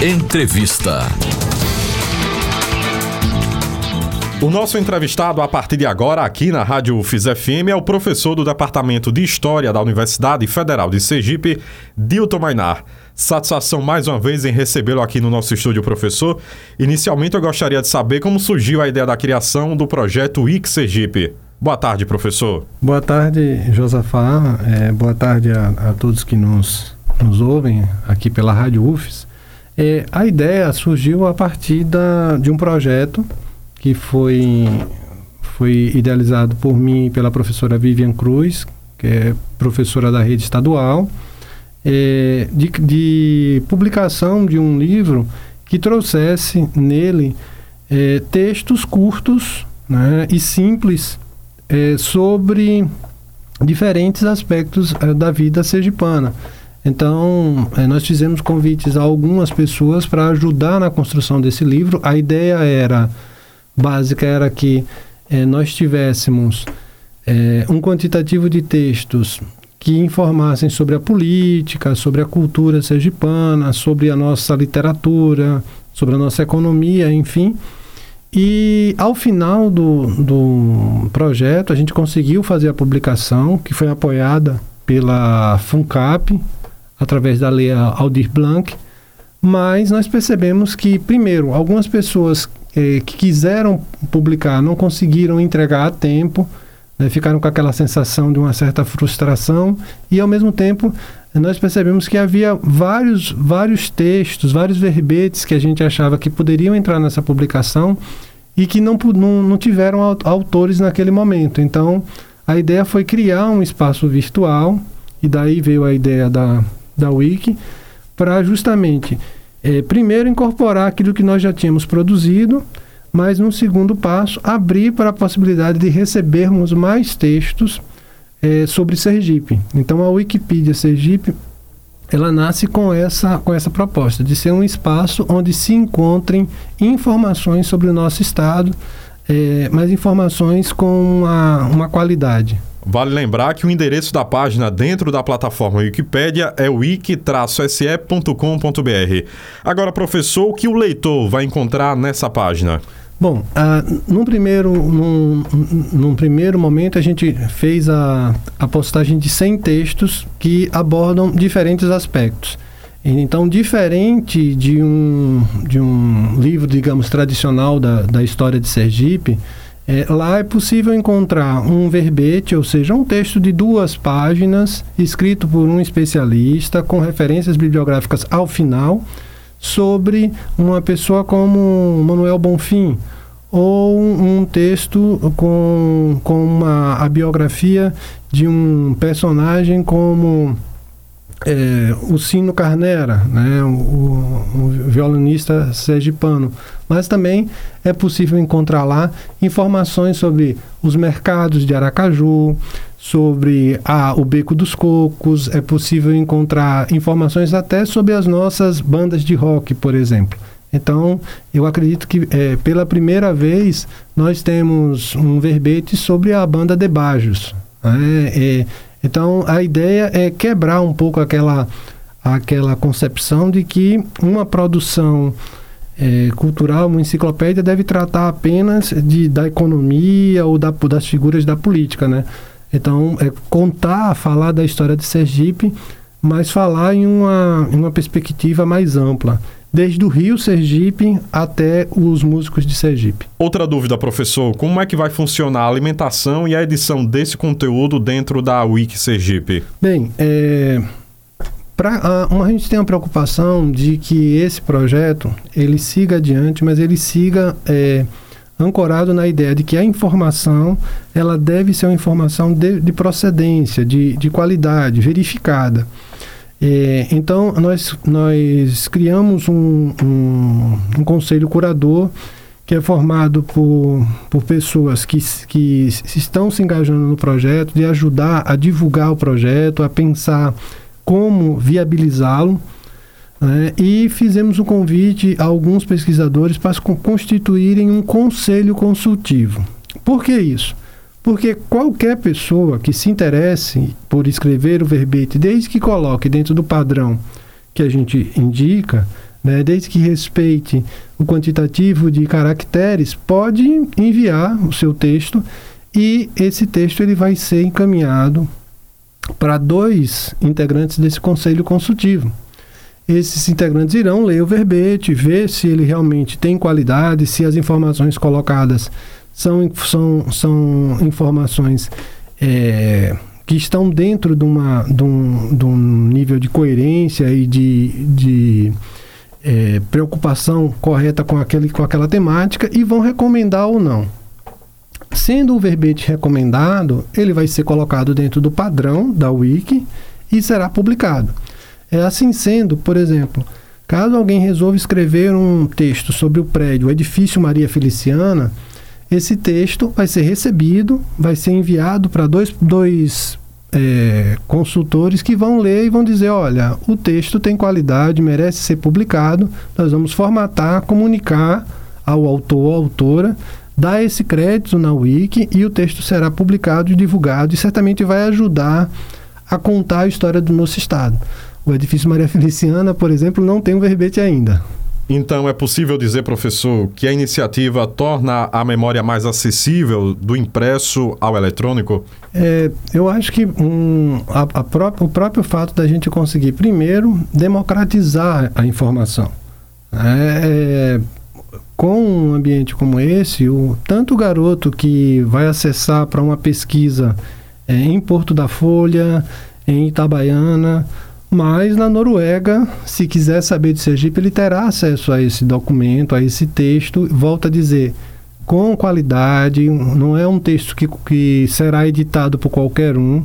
Entrevista. O nosso entrevistado a partir de agora aqui na Rádio UFIS FM é o professor do Departamento de História da Universidade Federal de Sergipe, Dilton Mainar. Satisfação mais uma vez em recebê-lo aqui no nosso estúdio, professor. Inicialmente eu gostaria de saber como surgiu a ideia da criação do projeto WIC Sergipe. Boa tarde, professor. Boa tarde, Josafá. É, boa tarde a, a, todos que nos, nos ouvem aqui pela Rádio UFES. É, a ideia surgiu a partir da, de um projeto que foi, foi idealizado por mim e pela professora Vivian Cruz, que é professora da rede estadual, é, de, de, publicação de um livro que trouxesse nele é, textos curtos né, e simples é, sobre diferentes aspectos é, da vida sergipana. Então, é, nós fizemos convites a algumas pessoas para ajudar na construção desse livro. A ideia era básica era que é, nós tivéssemos é, um quantitativo de textos que informassem sobre a política, sobre a cultura sergipana, sobre a nossa literatura, sobre a nossa economia, enfim, e ao final do, do projeto, a gente conseguiu fazer a publicação, que foi apoiada pela FUNCAP, através da lei Aldir Blanc, mas nós percebemos que, primeiro, algumas pessoas eh, que quiseram publicar não conseguiram entregar a tempo, né, ficaram com aquela sensação de uma certa frustração, e ao mesmo tempo nós percebemos que havia vários, vários textos, vários verbetes que a gente achava que poderiam entrar nessa publicação e que não, não, não tiveram autores naquele momento. Então, a ideia foi criar um espaço virtual, e daí veio a ideia da, da Wiki, para justamente, é, primeiro, incorporar aquilo que nós já tínhamos produzido, mas, num segundo passo, abrir para a possibilidade de recebermos mais textos é, sobre Sergipe. Então, a Wikipedia Sergipe ela nasce com essa, com essa proposta de ser um espaço onde se encontrem informações sobre o nosso estado, é, mas informações com uma, uma qualidade. Vale lembrar que o endereço da página dentro da plataforma Wikipédia é wiki-se.com.br. Agora, professor, o que o leitor vai encontrar nessa página? Bom, ah, num, primeiro, num, num, primeiro momento a gente fez a, a postagem de 100 textos que abordam diferentes aspectos. Então, diferente de um, de um livro, digamos, tradicional da, da história de Sergipe, é, lá é possível encontrar um verbete, ou seja, um texto de duas páginas, escrito por um especialista, com referências bibliográficas ao final, sobre uma pessoa como Manuel Bonfim, ou um texto com, com uma, a biografia de um personagem como é, o Sino Carnera, né, o, o, violinista sergipano. Mas também é possível encontrar lá informações sobre os mercados de Aracaju, sobre a, o Beco dos Cocos, é possível encontrar informações até sobre as nossas bandas de rock, por exemplo. Então, eu acredito que é, pela primeira vez nós temos um verbete sobre a banda de Bajos. Né? É, então, a ideia é quebrar um pouco aquela, aquela concepção de que uma produção é, cultural, uma enciclopédia, deve tratar apenas de, da economia ou da, das figuras da política, né? Então, é contar, falar da história de Sergipe, mas falar em uma, em uma perspectiva mais ampla desde o Rio Sergipe até os músicos de Sergipe. Outra dúvida, professor, como é que vai funcionar a alimentação e a edição desse conteúdo dentro da Wiki Sergipe? Bem, é, pra, a, a gente tem a preocupação de que esse projeto ele siga adiante, mas ele siga é, ancorado na ideia de que a informação ela deve ser uma informação de, de procedência, de, de qualidade, verificada. É, então, nós, nós criamos um, um, um, conselho curador que é formado por, por pessoas que, que estão se engajando no projeto, de ajudar a divulgar o projeto, a pensar como viabilizá-lo. Né? E fizemos um convite a alguns pesquisadores para constituírem um conselho consultivo. Por que isso? Porque qualquer pessoa que se interesse por escrever o verbete, desde que coloque dentro do padrão que a gente indica, né, desde que respeite o quantitativo de caracteres, pode enviar o seu texto e esse texto ele vai ser encaminhado para dois integrantes desse conselho consultivo. Esses integrantes irão ler o verbete, ver se ele realmente tem qualidade, se as informações colocadas são, são, são informações é, que estão dentro de, uma, de, um, de um nível de coerência e de, de é, preocupação correta com, aquele, com aquela temática e vão recomendar ou não. Sendo o verbete recomendado, ele vai ser colocado dentro do padrão da Wiki e será publicado. É assim sendo, por exemplo, caso alguém resolva escrever um texto sobre o prédio, o edifício Maria Feliciana, esse texto vai ser recebido, vai ser enviado para dois, dois é, consultores que vão ler e vão dizer: olha, o texto tem qualidade, merece ser publicado, nós vamos formatar, comunicar ao autor ou autora, dar esse crédito na Wiki e o texto será publicado e divulgado e certamente vai ajudar a contar a história do nosso estado. O edifício Maria Feliciana, por exemplo, não tem um verbete ainda. Então, é possível dizer, professor, que a iniciativa torna a memória mais acessível do impresso ao eletrônico? É, eu acho que um, a, a o próprio fato da gente conseguir, primeiro, democratizar a informação. É, é, com um ambiente como esse, o, tanto o garoto que vai acessar para uma pesquisa é, em Porto da Folha, em Itabaiana, mas na Noruega, se quiser saber de Sergipe, ele terá acesso a esse documento, a esse texto. Volta a dizer, com qualidade, não é um texto que, que será editado por qualquer um.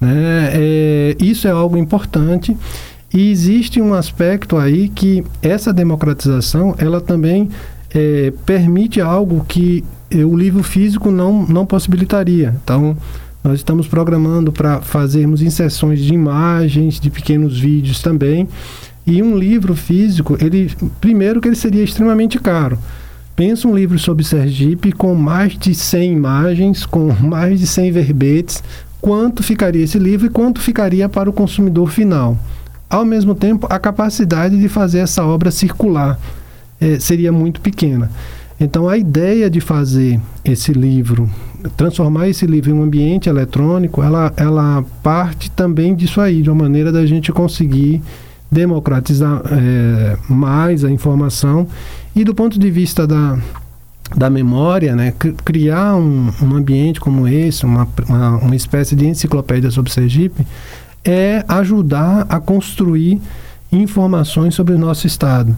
Né? É, isso é algo importante. E existe um aspecto aí que essa democratização, ela também é, permite algo que o livro físico não, não possibilitaria. Então, nós estamos programando para fazermos inserções de imagens, de pequenos vídeos também. E um livro físico, ele primeiro que ele seria extremamente caro. Pensa um livro sobre Sergipe com mais de 100 imagens, com mais de 100 verbetes, quanto ficaria esse livro e quanto ficaria para o consumidor final. Ao mesmo tempo, a capacidade de fazer essa obra circular eh, seria muito pequena. Então, a ideia de fazer esse livro transformar esse livro em um ambiente eletrônico, ela, ela parte também disso aí, de uma maneira da gente conseguir democratizar é, mais a informação e do ponto de vista da, da memória, né, criar um, um ambiente como esse, uma, uma, uma espécie de enciclopédia sobre Sergipe, é ajudar a construir informações sobre o nosso estado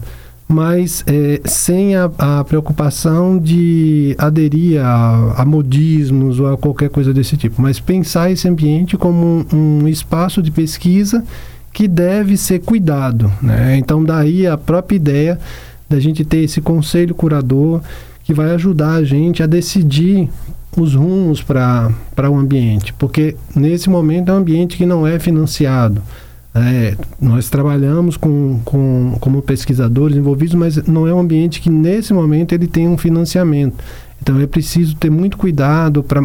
mas é, sem a, a, preocupação de aderir a, a, modismos ou a qualquer coisa desse tipo, mas pensar esse ambiente como um, um espaço de pesquisa que deve ser cuidado. Né? Então, daí a própria ideia da gente ter esse conselho curador que vai ajudar a gente a decidir os rumos para o ambiente, porque nesse momento é um ambiente que não é financiado. É, nós trabalhamos com, com, como pesquisadores envolvidos, mas não é um ambiente que nesse momento ele tem um financiamento. Então é preciso ter muito cuidado para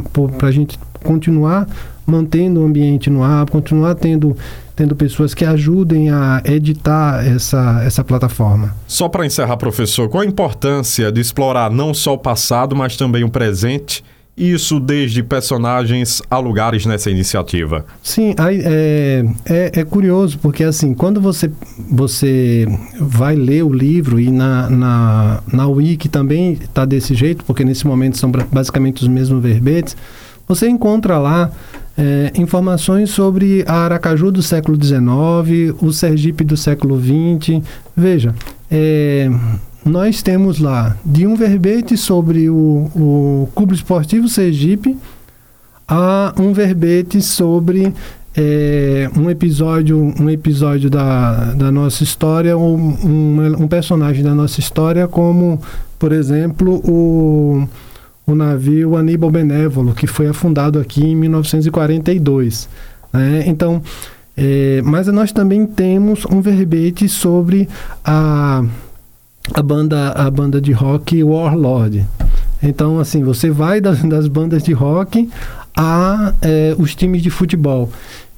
a gente continuar mantendo o ambiente no ar, continuar tendo, tendo pessoas que ajudem a editar essa, essa plataforma. Só para encerrar, professor, qual a importância de explorar não só o passado, mas também o presente isso desde personagens a lugares nessa iniciativa. Sim, é, é, é, curioso, porque assim, quando você, você vai ler o livro e na, na, na Wiki também está desse jeito, porque nesse momento são basicamente os mesmos verbetes, você encontra lá é, informações sobre a Aracaju do século XIX, o Sergipe do século XX. Veja, é, nós temos lá de um verbete sobre o, o Clube Esportivo Sergipe a um verbete sobre é, um episódio um episódio da, da nossa história um, um, um, personagem da nossa história como por exemplo o, o navio Aníbal Benévolo que foi afundado aqui em 1942 né? então é, mas nós também temos um verbete sobre a a banda, a banda de rock Warlord. Então, assim, você vai das, das bandas de rock a é, os times de futebol.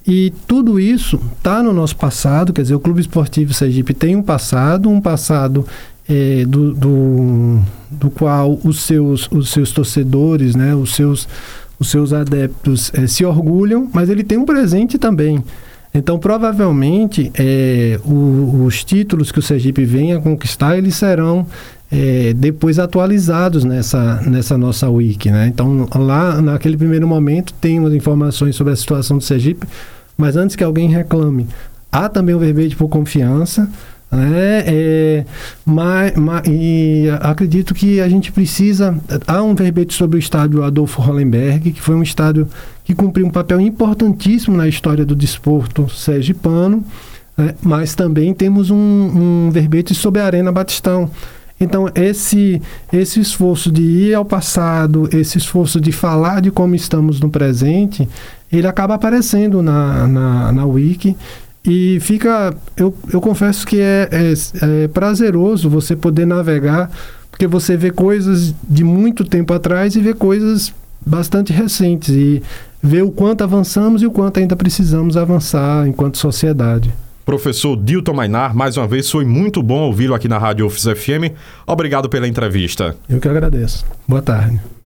E tudo isso está no nosso passado, quer dizer, o Clube Esportivo Sergipe tem um passado, um passado é, do, do, do, qual os seus, os seus torcedores, né, os, seus, os seus adeptos é, se orgulham, mas ele tem um presente também. Então, provavelmente, é, o, os títulos que o Sergipe venha a conquistar, eles serão é, depois atualizados nessa, nessa nossa wiki. Né? Então, lá, naquele primeiro momento, tem umas informações sobre a situação do Sergipe, mas antes que alguém reclame, há também o verbete por confiança, né? É, mas, mas, e acredito que a gente precisa. Há um verbete sobre o estádio Adolfo Hollenberg, que foi um estádio que cumpriu um papel importantíssimo na história do desporto sergipano, né? mas também temos um, um verbete sobre a Arena Batistão. Então, esse, esse esforço de ir ao passado, esse esforço de falar de como estamos no presente, ele acaba aparecendo na, na, na Wiki e fica, eu, eu confesso que é, é, é, prazeroso você poder navegar, porque você vê coisas de muito tempo atrás e vê coisas bastante recentes e vê o quanto avançamos e o quanto ainda precisamos avançar enquanto sociedade. Professor Dilton Mainar, mais uma vez foi muito bom ouvi-lo aqui na Rádio UFS FM. Obrigado pela entrevista. Eu que agradeço. Boa tarde.